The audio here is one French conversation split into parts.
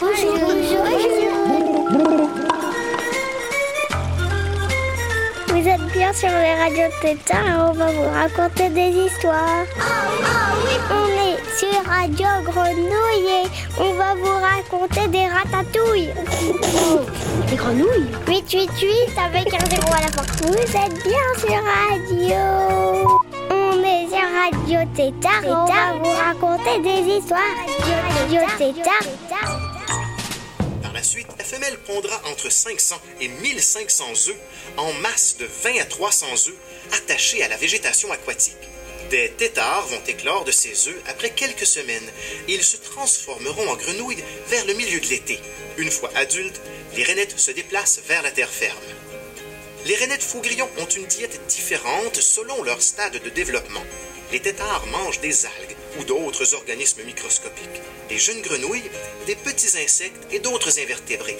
Bonjour, bonjour. Vous êtes bien sur les radios Tétard et on va vous raconter des histoires. On est sur Radio Grenouille et on va vous raconter des ratatouilles. Des grenouilles? 888 avec un zéro à la fin. Vous êtes bien sur Radio. Radio Tétard on va vous raconter des histoires. Radio Tétard. Par la suite, la femelle pondra entre 500 et 1500 œufs en masse de 20 à 300 œufs attachés à la végétation aquatique. Des têtards vont éclore de ces œufs après quelques semaines et ils se transformeront en grenouilles vers le milieu de l'été. Une fois adultes, les rainettes se déplacent vers la terre ferme. Les rainettes faugrillons ont une diète différente selon leur stade de développement. Les têtards mangent des algues ou d'autres organismes microscopiques, les jeunes grenouilles, des petits insectes et d'autres invertébrés,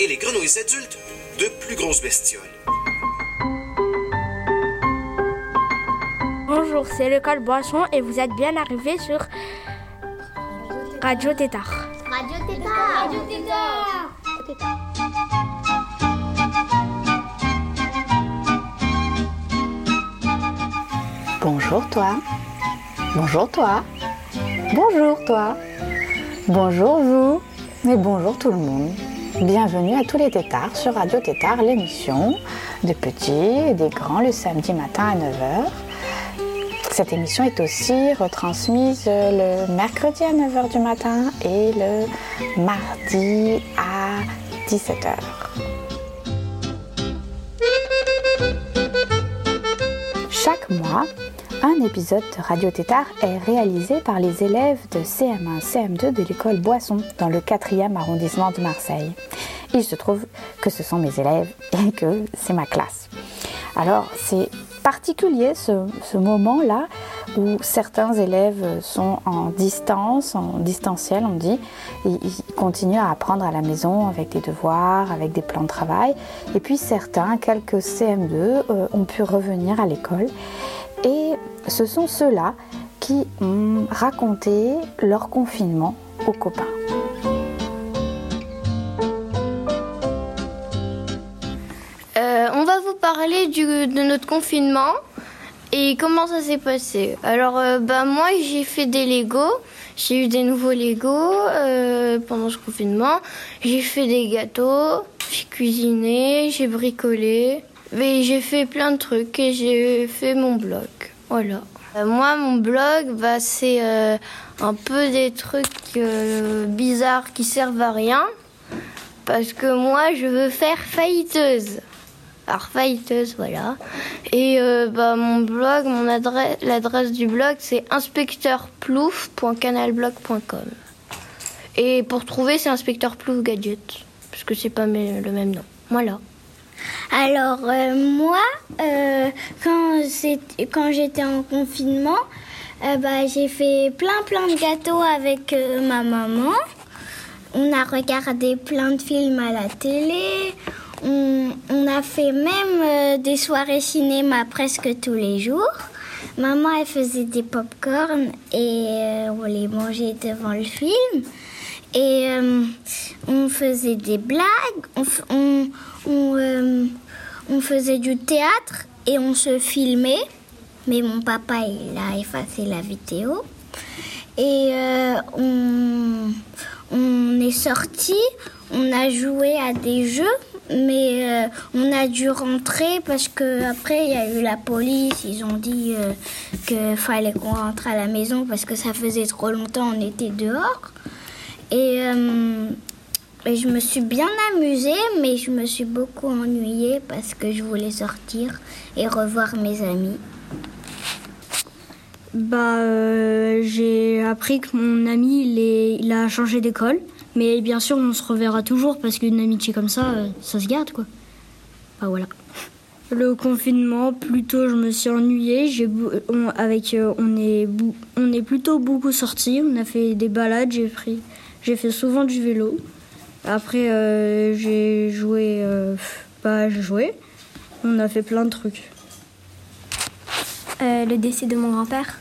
et les grenouilles adultes, de plus grosses bestioles. Bonjour, c'est l'école Boisson et vous êtes bien arrivés sur Radio Tétard. Radio Tétard. Radio Tétard. Bonjour toi. Bonjour toi. Bonjour toi. Bonjour vous. Et bonjour tout le monde. Bienvenue à tous les tétards sur Radio Tétard, l'émission des petits et des grands le samedi matin à 9h. Cette émission est aussi retransmise le mercredi à 9h du matin et le mardi à 17h. Chaque mois, un épisode de Radio Tétard est réalisé par les élèves de CM1, CM2 de l'école Boisson dans le 4e arrondissement de Marseille. Il se trouve que ce sont mes élèves et que c'est ma classe. Alors c'est particulier ce, moment-là où certains élèves sont en distance, en distanciel on dit, ils continuent à apprendre à la maison avec des devoirs, avec des plans de travail. Et puis certains, quelques CM2, euh, ont pu revenir à l'école. Ce sont ceux-là qui ont raconté leur confinement aux copains. Euh, on va vous parler de notre confinement et comment ça s'est passé. Alors, euh, bah, moi, j'ai fait des Lego. J'ai eu des nouveaux Lego euh, pendant ce confinement. J'ai fait des gâteaux, j'ai cuisiné, j'ai bricolé. Mais j'ai fait plein de trucs et j'ai fait mon blog. Voilà. Euh, moi, mon blog, bah, c'est euh, un peu des trucs euh, bizarres qui servent à rien. Parce que moi, je veux faire failliteuse. Alors, failliteuse, voilà. Et bah, mon blog, mon adresse, l'adresse du blog, c'est inspecteurplouf.canalblog.com. Et pour trouver, c'est inspecteur plouf gadget. Parce que c'est pas le même nom. Voilà. Alors euh, moi, euh, quand j'étais en confinement, euh, bah, j'ai fait plein plein de gâteaux avec euh, ma maman. On a regardé plein de films à la télé. On, a fait même des soirées cinéma presque tous les jours. Maman, elle faisait des pop-corn et on les mangeait devant le film. Et euh, on faisait des blagues, on, on, euh, on faisait du théâtre et on se filmait. Mais mon papa, il a effacé la vidéo. Et euh, on, est sorti, on a joué à des jeux, mais on a dû rentrer parce que après il y a eu la police, ils ont dit qu'il fallait qu'on rentre à la maison parce que ça faisait trop longtemps, on était dehors. Et, euh, et je me suis bien amusée, mais je me suis beaucoup ennuyée parce que je voulais sortir et revoir mes amis. Bah, euh, j'ai appris que mon ami, il, a changé d'école. Mais bien sûr, on se reverra toujours parce qu'une amitié comme ça, euh, ça se garde, quoi. Bah voilà. Le confinement, plutôt, je me suis ennuyée. On, avec, on, est, on est plutôt beaucoup sortis. On a fait des balades. J'ai pris, j'ai fait souvent du vélo. Après, euh, j'ai joué. euh, bah, j'ai joué. On a fait plein de trucs. Euh, le décès de mon grand-père,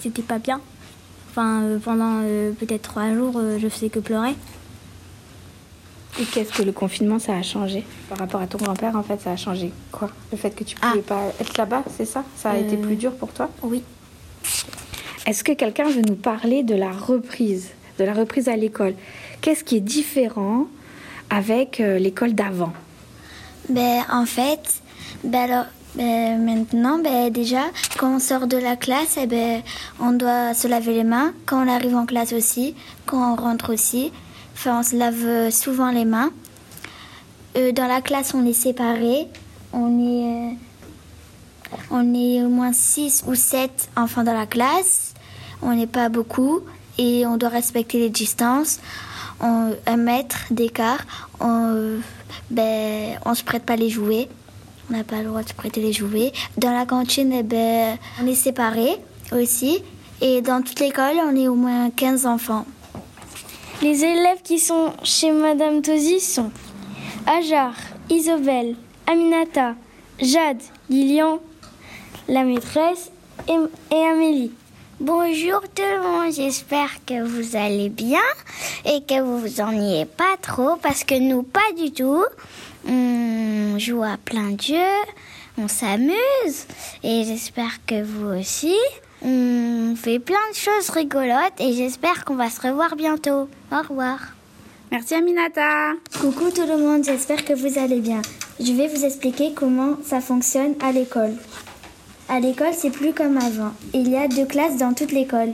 c'était pas bien. Enfin, euh, pendant euh, peut-être trois jours, euh, je faisais que pleurer. Et qu'est-ce que le confinement, ça a changé Par rapport à ton grand-père, en fait, ça a changé quoi? Le fait que tu pouvais pas être là-bas, c'est ça? Ça a été Euh, plus dur pour toi? Oui. Est-ce que quelqu'un veut nous parler de la reprise, de la reprise à l'école Qu'est-ce qui est différent avec euh, l'école d'avant? Ben, en fait, ben ben, maintenant, ben, déjà, quand on sort de la classe, eh ben, on doit se laver les mains. Quand on arrive en classe aussi, quand on rentre aussi. Enfin, on se lave euh, souvent les mains. Euh, dans la classe, on est séparés. On est, on est au moins 6 ou 7 enfants dans la classe. On n'est pas beaucoup et on doit respecter les distances. Un mètre d'écart. On, ben, on se prête pas les jouets. On n'a pas le droit de se prêter les jouets. Dans la cantine, eh ben, on est séparés aussi. Et dans toute l'école, on est au moins 15 enfants. Les élèves qui sont chez Madame Tosi sont Ajar, Isobel, Aminata, Jade, Lilian, la maîtresse et Amélie. Bonjour tout le monde, j'espère que vous allez bien et que vous vous ennuyez pas trop parce que nous pas du tout. On joue à plein de jeux, on s'amuse et j'espère que vous aussi. On fait plein de choses rigolotes et j'espère qu'on va se revoir bientôt. Au revoir. Merci Aminata Coucou tout le monde, j'espère que vous allez bien. Je vais vous expliquer comment ça fonctionne à l'école. À l'école, c'est plus comme avant. Il y a deux classes dans toute l'école.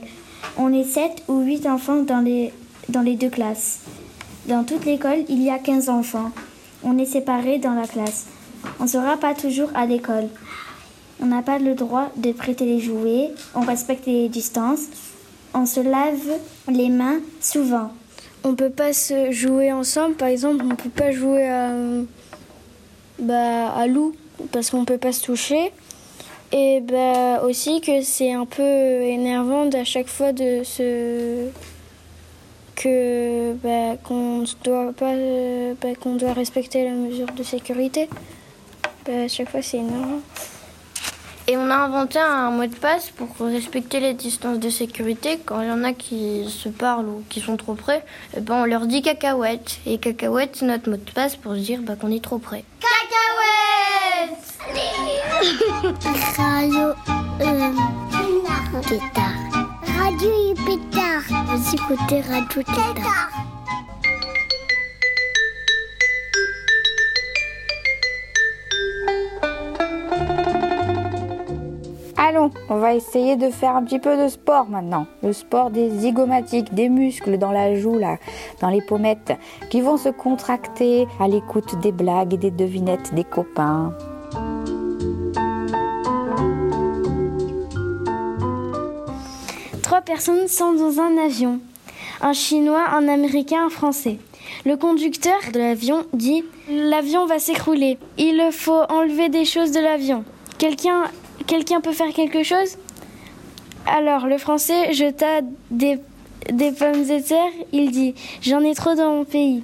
On est 7 ou 8 enfants dans les, dans les deux classes. Dans toute l'école, il y a 15 enfants. On est séparés dans la classe. On ne sera pas toujours à l'école. On n'a pas le droit de prêter les jouets. On respecte les distances. On se lave les mains souvent. On peut pas se jouer ensemble, par exemple, on peut pas jouer à, bah, à loup parce qu'on peut pas se toucher. Et bah, aussi que c'est un peu énervant à chaque fois de se que bah, qu'on doit pas bah, qu'on doit respecter la mesure de sécurité. Bah, à chaque fois c'est énervant. Et on a inventé un mot de passe pour respecter les distances de sécurité. Quand il y en a qui se parlent ou qui sont trop près, eh ben on leur dit cacahuète. Et cacahuète, c'est notre mot de passe pour se dire bah, qu'on est trop près. Radio euh, Tétard. Radio Pétard. Vous écoutez Radio Tétard. Allons, on va essayer de faire un petit peu de sport maintenant. Le sport des zygomatiques, des muscles dans la joue, là, dans les pommettes, qui vont se contracter à l'écoute des blagues et des devinettes des copains. Trois personnes sont dans un avion. Un Chinois, un Américain, un Français. Le conducteur de l'avion dit L'avion va s'écrouler. Il faut enlever des choses de l'avion. Quelqu'un peut faire quelque chose? Alors le Français jeta des, des pommes de terre. Il dit J'en ai trop dans mon pays.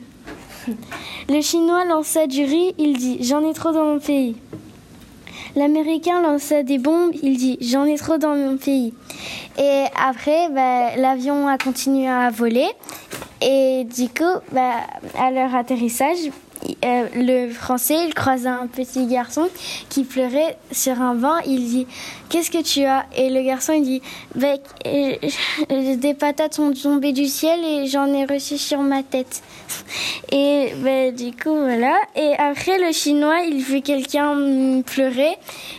Le Chinois lança du riz. Il dit J'en ai trop dans mon pays. L'Américain lança des bombes. Il dit J'en ai trop dans mon pays. Et après, bah, l'avion a continué à voler. Et du coup, bah, à leur atterrissage, euh, le français, il croisa un petit garçon qui pleurait sur un banc. Il dit Qu'est-ce que tu as? Et le garçon, il dit euh, Des patates sont tombées du ciel et j'en ai reçu sur ma tête. Et bah, du coup, voilà. Et après, le chinois, il fait quelqu'un pleurer.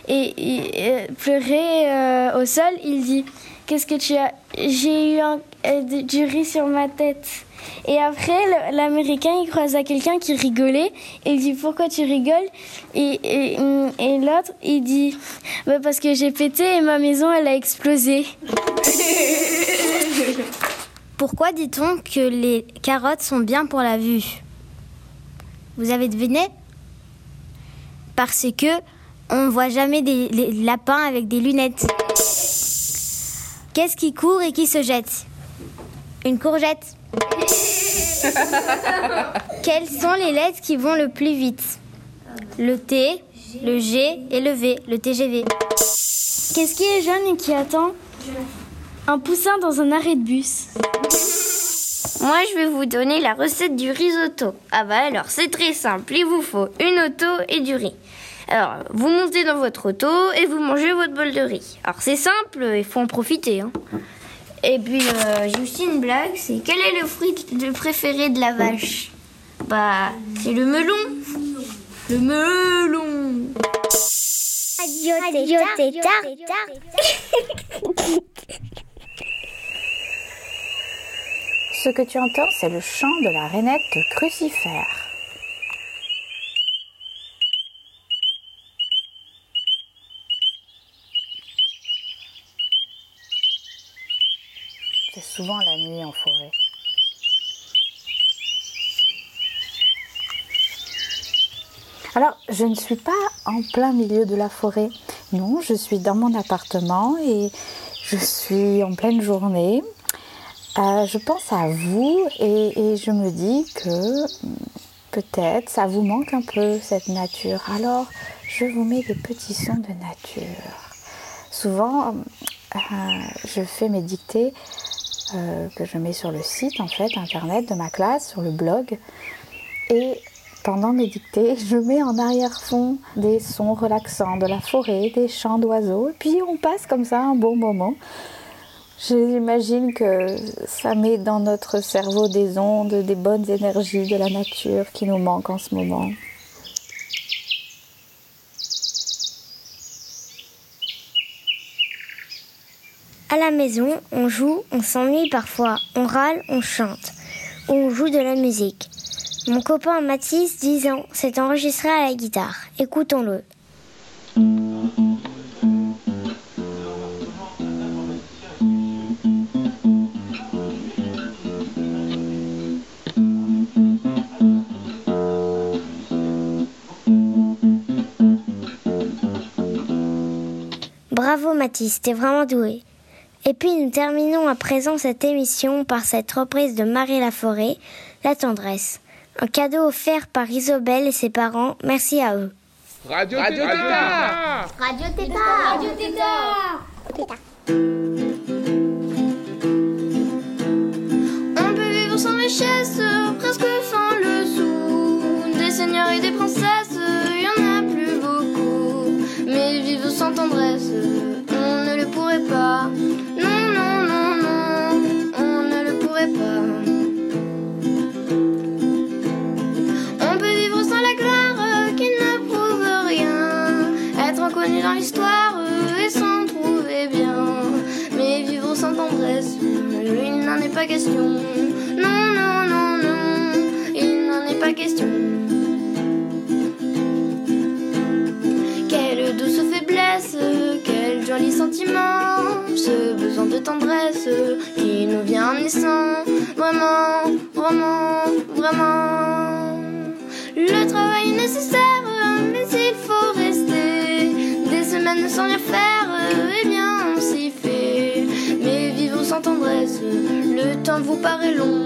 Et, et, euh, pleurer au sol, il dit Qu'est-ce que tu as? J'ai eu euh, du riz sur ma tête. Et après, l'Américain, il croisa quelqu'un qui rigolait. Il dit Pourquoi tu rigoles? Hum, et l'autre, il dit bah, Parce que j'ai pété et ma maison, elle a explosé. Pourquoi dit-on que les carottes sont bien pour la vue? Vous avez deviné? Parce que on voit jamais des les lapins avec des lunettes. Qu'est-ce qui court et qui se jette? Une courgette. Quelles sont les lettres qui vont le plus vite? Le T, le G et le V, le TGV. Qu'est-ce qui est jaune et qui attend? Un poussin dans un arrêt de bus. Moi, je vais vous donner la recette du risotto. Ah bah alors, c'est très simple. Il vous faut une auto et du riz. Alors, vous montez dans votre auto et vous mangez votre bol de riz. Alors, c'est simple, il faut en profiter. Hein. Et puis, euh, j'ai aussi une blague, c'est quel est le fruit préféré de la vache? Bah, c'est le melon. Le melon. Ce que tu entends, c'est le chant de la rainette crucifère. C'est souvent la nuit en forêt. Alors, je ne suis pas en plein milieu de la forêt. Non, je suis dans mon appartement et je suis en pleine journée. Euh, je pense à vous et, je me dis que hmm, peut-être ça vous manque un peu cette nature. Alors, je vous mets des petits sons de nature. Souvent, euh, je fais mes dictées euh, que je mets sur le site en fait internet de ma classe, sur le blog. Et pendant mes dictées, je mets en arrière-fond des sons relaxants de la forêt, des chants d'oiseaux, et puis on passe comme ça un bon moment. J'imagine que ça met dans notre cerveau des ondes, des bonnes énergies de la nature qui nous manquent en ce moment. À la maison, on joue, on s'ennuie parfois, on râle, on chante, ou on joue de la musique. Mon copain Mathis, 10 ans, s'est enregistré à la guitare. Écoutons-le. Bravo Mathis, t'es vraiment doué. Et puis nous terminons à présent cette émission par cette reprise de Marie Laforêt, La tendresse. Un cadeau offert par Isobel et ses parents. Merci à eux. Radio, Radio Tétard Radio Tétard. Radio Tétard. On peut vivre sans richesse, et s'en trouver bien. Mais vivre sans tendresse, il n'en est pas question. Non, non, non, non, il n'en est pas question. Sans rien faire, eh bien on s'y fait. Mais vivre sans tendresse, le temps vous paraît. Long,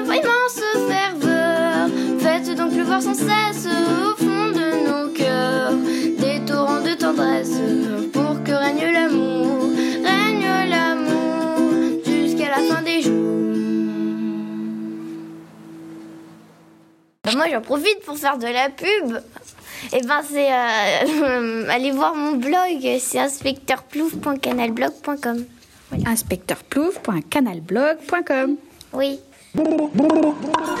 pleuvoir sans cesse au fond de nos cœurs des torrents de tendresse pour que règne l'amour, règne l'amour jusqu'à la fin des jours. Moi j'en profite pour faire de la pub. Et ben c'est euh, allez voir mon blog, c'est inspecteurplouf.canalblog.com. inspecteurplouf.canalblog.com. Oui.